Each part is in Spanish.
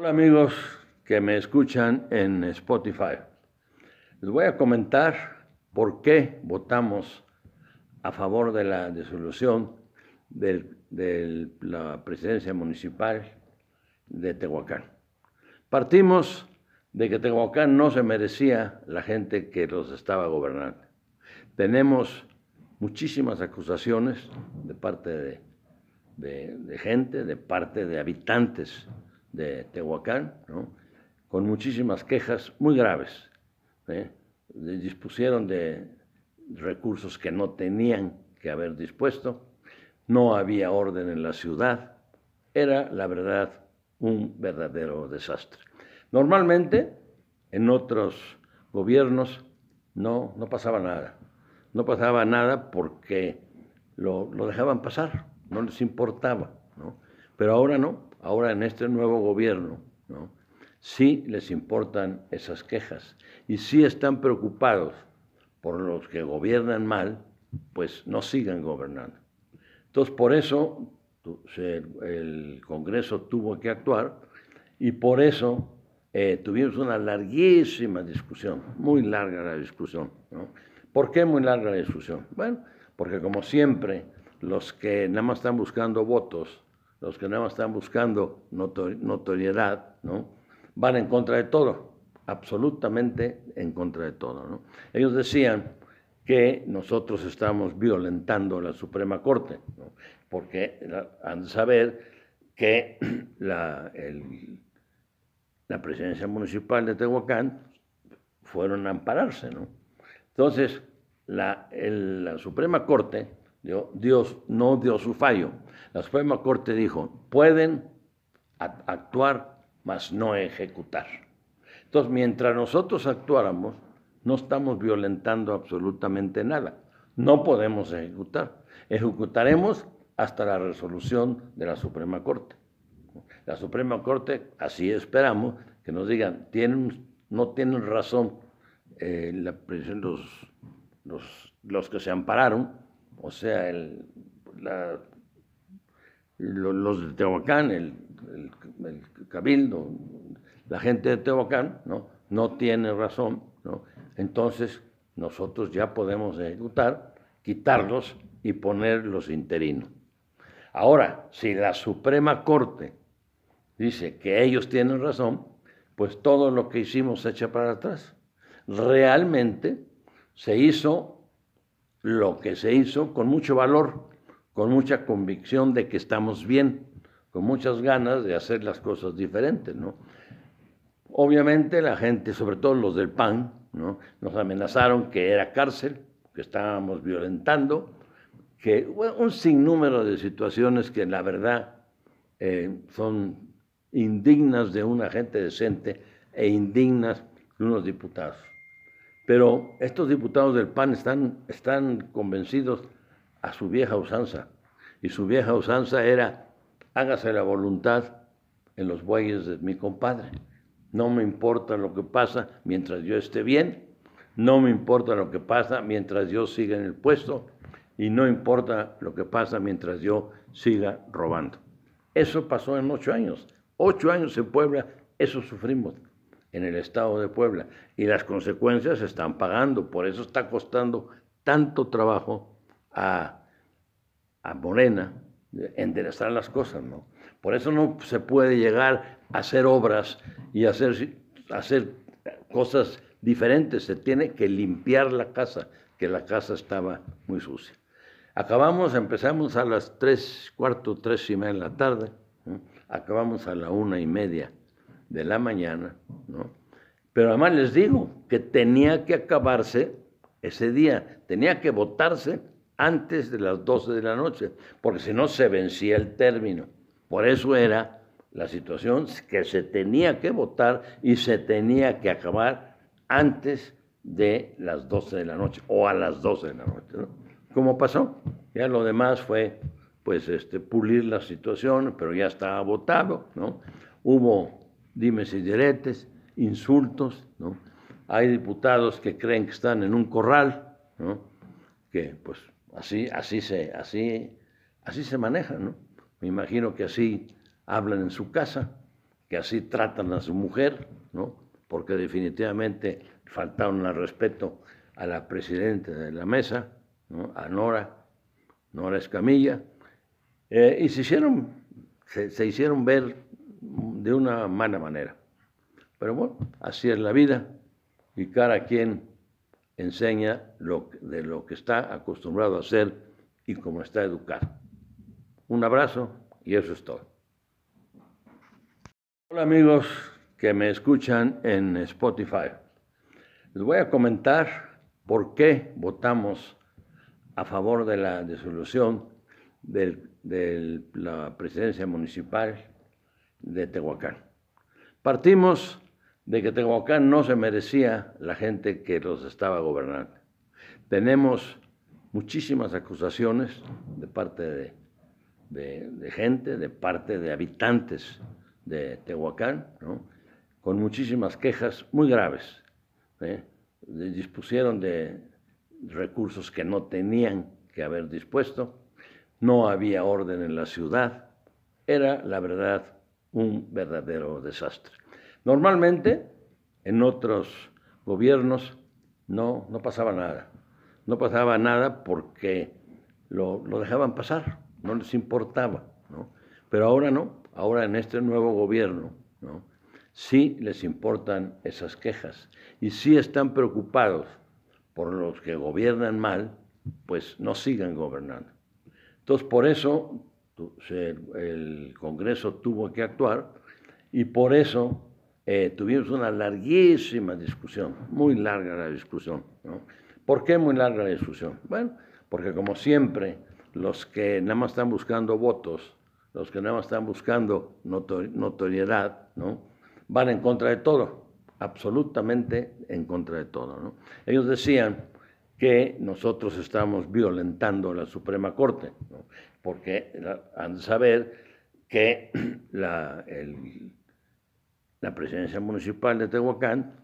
Hola amigos que me escuchan en Spotify. Les voy a comentar por qué votamos a favor de la disolución de la presidencia municipal de Tehuacán. Partimos de que Tehuacán no se merecía la gente que los estaba gobernando. Tenemos muchísimas acusaciones de parte de gente, de parte de habitantes de Tehuacán, con muchísimas quejas muy graves. ¿eh? Dispusieron de recursos que no tenían que haber dispuesto, no había orden en la ciudad, era, la verdad, un verdadero desastre. Normalmente, en otros gobiernos no, no pasaba nada. No pasaba nada porque lo, lo dejaban pasar, no les importaba. ¿no? Pero ahora no, ahora en este nuevo gobierno, ¿no? sí les importan esas quejas y sí están preocupados por los que gobiernan mal, pues no sigan gobernando. Entonces, por eso el Congreso tuvo que actuar y por eso eh, tuvimos una larguísima discusión, muy larga la discusión. ¿no? ¿Por qué muy larga la discusión? Bueno, porque como siempre, los que nada más están buscando votos los que nada más están buscando notoriedad, ¿no? van en contra de todo, absolutamente en contra de todo. Ellos decían que nosotros estamos violentando la Suprema Corte, porque han de saber que la, la presidencia municipal de Tehuacán fueron a ampararse. ¿no? Entonces, la, la Suprema Corte Dios no dio su fallo. La Suprema Corte dijo, pueden actuar, mas no ejecutar. Entonces, mientras nosotros actuáramos, no estamos violentando absolutamente nada. No podemos ejecutar. Ejecutaremos hasta la resolución de la Suprema Corte. La Suprema Corte, así esperamos, que nos digan, tienen, no tienen razón eh, los, los, los que se ampararon, o sea, el, los de Tehuacán, el, cabildo, la gente de Tehuacán, ¿no? no tiene razón, ¿no? entonces nosotros ya podemos ejecutar, quitarlos y poner los interinos. Ahora, si la Suprema Corte dice que ellos tienen razón, pues todo lo que hicimos se echa para atrás. Realmente se hizo lo que se hizo con mucho valor, con mucha convicción de que estamos bien, con muchas ganas de hacer las cosas diferentes, ¿no? Obviamente la gente, sobre todo los del PAN, ¿no? nos amenazaron que era cárcel, que estábamos violentando, que un sinnúmero de situaciones que la verdad eh, son indignas de una gente decente e indignas de unos diputados. Pero estos diputados del PAN están, están convencidos a su vieja usanza. Y su vieja usanza era, hágase la voluntad en los bueyes de mi compadre. No me importa lo que pasa mientras yo esté bien, no me importa lo que pasa mientras yo siga en el puesto y no importa lo que pasa mientras yo siga robando. Eso pasó en ocho años. Ocho años en Puebla, eso sufrimos en el estado de Puebla y las consecuencias se están pagando, por eso está costando tanto trabajo a, a Morena enderezar las cosas, ¿no? Por eso no se puede llegar a hacer obras y hacer, hacer cosas diferentes, se tiene que limpiar la casa, que la casa estaba muy sucia. Acabamos, empezamos a las tres, cuarto, tres y media de la tarde, acabamos a la una y media de la mañana, ¿no? Pero además les digo que tenía que acabarse ese día, tenía que votarse antes de las 12 de la noche, porque si no se vencía el término. Por eso era la situación que se tenía que votar y se tenía que acabar antes de las 12 de la noche o a las 12 de la noche. ¿no? ¿Cómo pasó? Ya lo demás fue pues este, pulir la situación, pero ya estaba votado, ¿no? Hubo dimes y insultos, ¿no? Hay diputados que creen que están en un corral, ¿no? Que pues así, así se, así, así se maneja, ¿no? Me imagino que así hablan en su casa, que así tratan a su mujer, ¿no? porque definitivamente faltaron al respeto a la presidenta de la mesa, a Nora, Nora Escamilla, eh, y se hicieron, se, hicieron ver de una mala manera. Pero bueno, así es la vida y cada quien enseña lo, de lo que está acostumbrado a hacer y cómo está educado. Un abrazo y eso es todo. Hola amigos que me escuchan en Spotify. Les voy a comentar por qué votamos a favor de la disolución de la presidencia municipal de Tehuacán. Partimos de que Tehuacán no se merecía la gente que los estaba gobernando. Tenemos muchísimas acusaciones de parte de, gente, de parte de habitantes de Tehuacán, con muchísimas quejas muy graves. ¿eh? Dispusieron de recursos que no tenían que haber dispuesto, no había orden en la ciudad, era la verdad un verdadero desastre. Normalmente en otros gobiernos no, no pasaba nada no pasaba nada porque lo, dejaban pasar, no les importaba, ¿no? Pero ahora no, ahora en este nuevo gobierno, ¿no? Sí les importan esas quejas y sí están preocupados por los que gobiernan mal, pues no sigan gobernando. Entonces, por eso el Congreso tuvo que actuar y por eso eh, tuvimos una larguísima discusión, muy larga la discusión, ¿no? ¿Por qué muy larga la discusión? Bueno, porque como siempre, los que nada más están buscando votos, los que nada más están buscando notoriedad, ¿no? van en contra de todo, absolutamente en contra de todo. ¿no? Ellos decían que nosotros estamos violentando la Suprema Corte, ¿no? Porque han de saber que la, la presidencia municipal de Tehuacán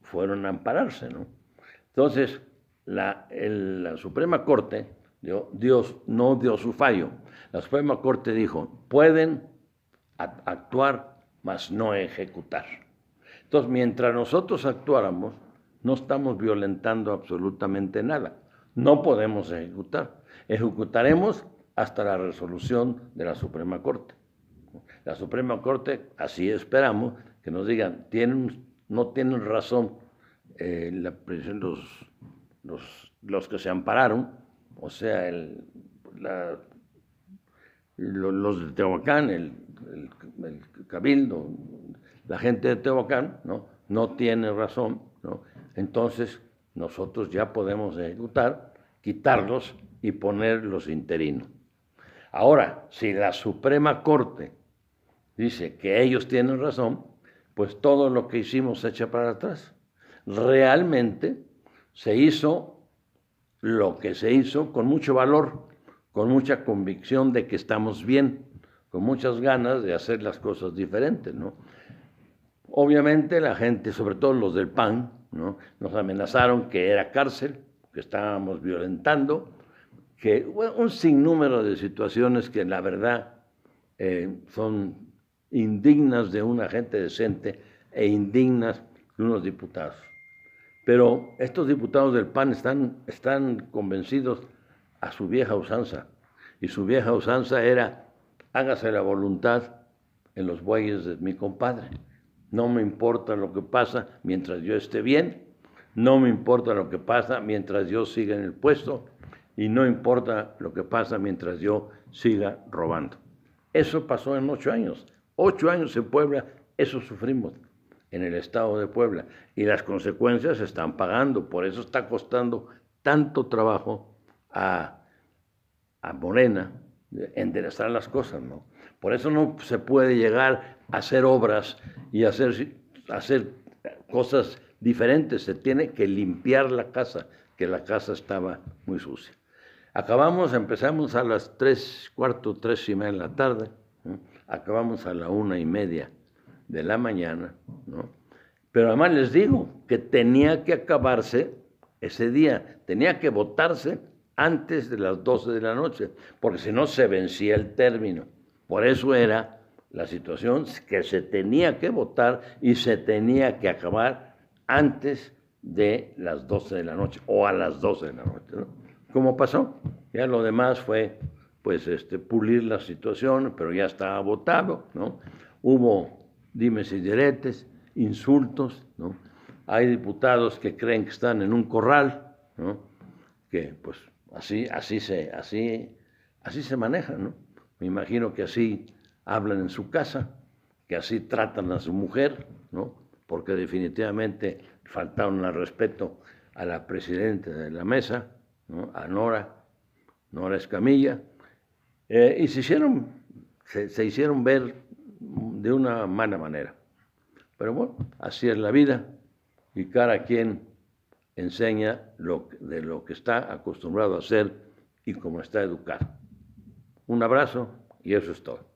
fueron a ampararse, ¿no? Entonces, la, Suprema Corte, Dios no dio su fallo. La Suprema Corte dijo, pueden actuar, mas no ejecutar. Entonces, mientras nosotros actuáramos, no estamos violentando absolutamente nada. No podemos ejecutar. Ejecutaremos hasta la resolución de la Suprema Corte. La Suprema Corte, así esperamos, que nos digan, tienen, no tienen razón eh, los, los, los, que se ampararon, o sea, el, los de Tehuacán, el, Cabildo, la gente de Tehuacán, ¿no? no tiene razón, ¿no? entonces nosotros ya podemos ejecutar, quitarlos y poner los interinos. Ahora, si la Suprema Corte dice que ellos tienen razón, pues todo lo que hicimos se echa para atrás realmente se hizo lo que se hizo con mucho valor, con mucha convicción de que estamos bien, con muchas ganas de hacer las cosas diferentes, ¿no? Obviamente la gente, sobre todo los del PAN, ¿no? nos amenazaron que era cárcel, que estábamos violentando, que un sinnúmero de situaciones que la verdad eh, son indignas de una gente decente e indignas de unos diputados. Pero estos diputados del PAN están, están convencidos a su vieja usanza. Y su vieja usanza era, hágase la voluntad en los bueyes de mi compadre. No me importa lo que pasa mientras yo esté bien, no me importa lo que pasa mientras yo siga en el puesto y no importa lo que pasa mientras yo siga robando. Eso pasó en ocho años. Ocho años en Puebla, eso sufrimos en el estado de Puebla y las consecuencias se están pagando, por eso está costando tanto trabajo a, a Morena enderezar las cosas, ¿no? Por eso no se puede llegar a hacer obras y hacer, hacer cosas diferentes, se tiene que limpiar la casa, que la casa estaba muy sucia. Acabamos, empezamos a las tres, cuarto, tres y media de la tarde, acabamos a la una y media de la mañana, ¿no? Pero además les digo que tenía que acabarse ese día, tenía que votarse antes de las 12 de la noche, porque si no se vencía el término. Por eso era la situación que se tenía que votar y se tenía que acabar antes de las 12 de la noche o a las 12 de la noche, ¿no? ¿Cómo pasó? Ya lo demás fue, pues, este, pulir la situación, pero ya estaba votado, ¿no? Hubo dimes y diretes, insultos, ¿no? Hay diputados que creen que están en un corral, ¿no? Que, pues, así, así se, así, así se manejan, ¿no? Me imagino que así hablan en su casa, que así tratan a su mujer, ¿no? Porque definitivamente faltaron al respeto a la presidenta de la mesa, ¿no? a Nora, Nora Escamilla, eh, y se hicieron, se, hicieron ver de una mala manera. Pero bueno, así es la vida y cada quien enseña lo, de lo que está acostumbrado a hacer y cómo está educado. Un abrazo y eso es todo.